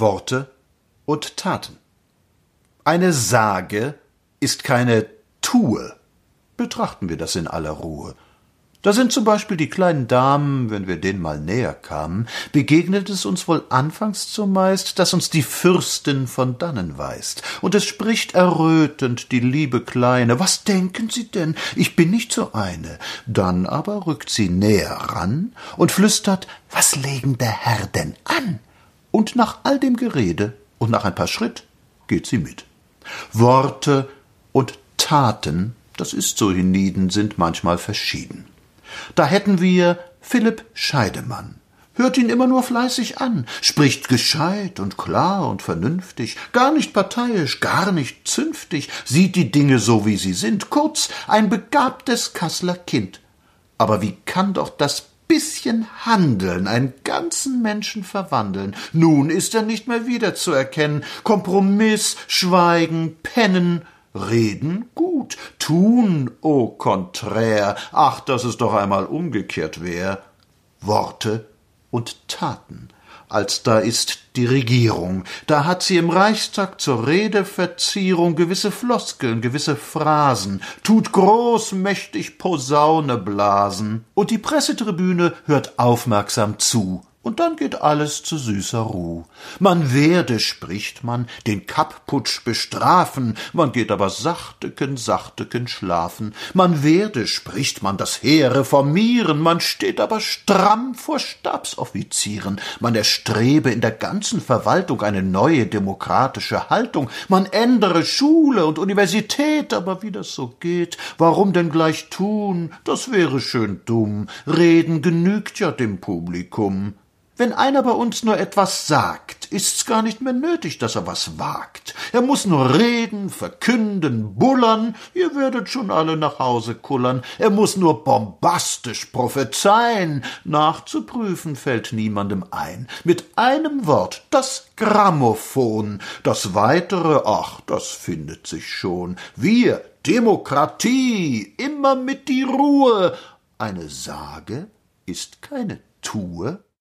Worte und Taten. Eine Sage ist keine Tue. Betrachten wir das in aller Ruhe. Da sind zum Beispiel die kleinen Damen, wenn wir denen mal näher kamen, begegnet es uns wohl anfangs zumeist, dass uns die Fürstin von dannen weist, und es spricht errötend die liebe Kleine, was denken Sie denn, ich bin nicht so eine, dann aber rückt sie näher ran und flüstert, was legen der Herr denn an? Und nach all dem Gerede und nach ein paar Schritt geht sie mit. Worte und Taten, das ist so hienieden, sind manchmal verschieden. Da hätten wir Philipp Scheidemann. Hört ihn immer nur fleißig an, spricht gescheit und klar und vernünftig, gar nicht parteiisch, gar nicht zünftig, sieht die Dinge so, wie sie sind, kurz ein begabtes Kasseler Kind. Aber wie kann doch das bisschen Handeln einen ganzen Menschen verwandeln? Nun ist er nicht mehr wiederzuerkennen. Kompromiss, Schweigen, Pennen, Reden gut, tun au contraire, ach, dass es doch einmal umgekehrt wär. Worte und Taten. Als da ist die Regierung, da hat sie im Reichstag zur Redeverzierung gewisse Floskeln, gewisse Phrasen, tut großmächtig Posaune blasen, und die Pressetribüne hört aufmerksam zu, und dann geht alles zu süßer Ruh. Man werde, spricht man, den Kappputsch bestrafen, man geht aber sachteken, sachteken schlafen. Man werde, spricht man, das Heer reformieren, man steht aber stramm vor Stabsoffizieren. Man erstrebe in der ganzen Verwaltung eine neue demokratische Haltung. Man ändere Schule und Universität, aber wie das so geht, warum denn gleich tun? Das wäre schön dumm. Reden genügt ja dem Publikum. Wenn einer bei uns nur etwas sagt, ist's gar nicht mehr nötig, dass er was wagt. Er muss nur reden, verkünden, bullern, ihr werdet schon alle nach Hause kullern. Er muss nur bombastisch prophezeien, nachzuprüfen fällt niemandem ein. Mit einem Wort, das Grammophon, das weitere, ach, das findet sich schon. Wir, Demokratie, immer mit die Ruhe. Eine Sage ist keine Tue,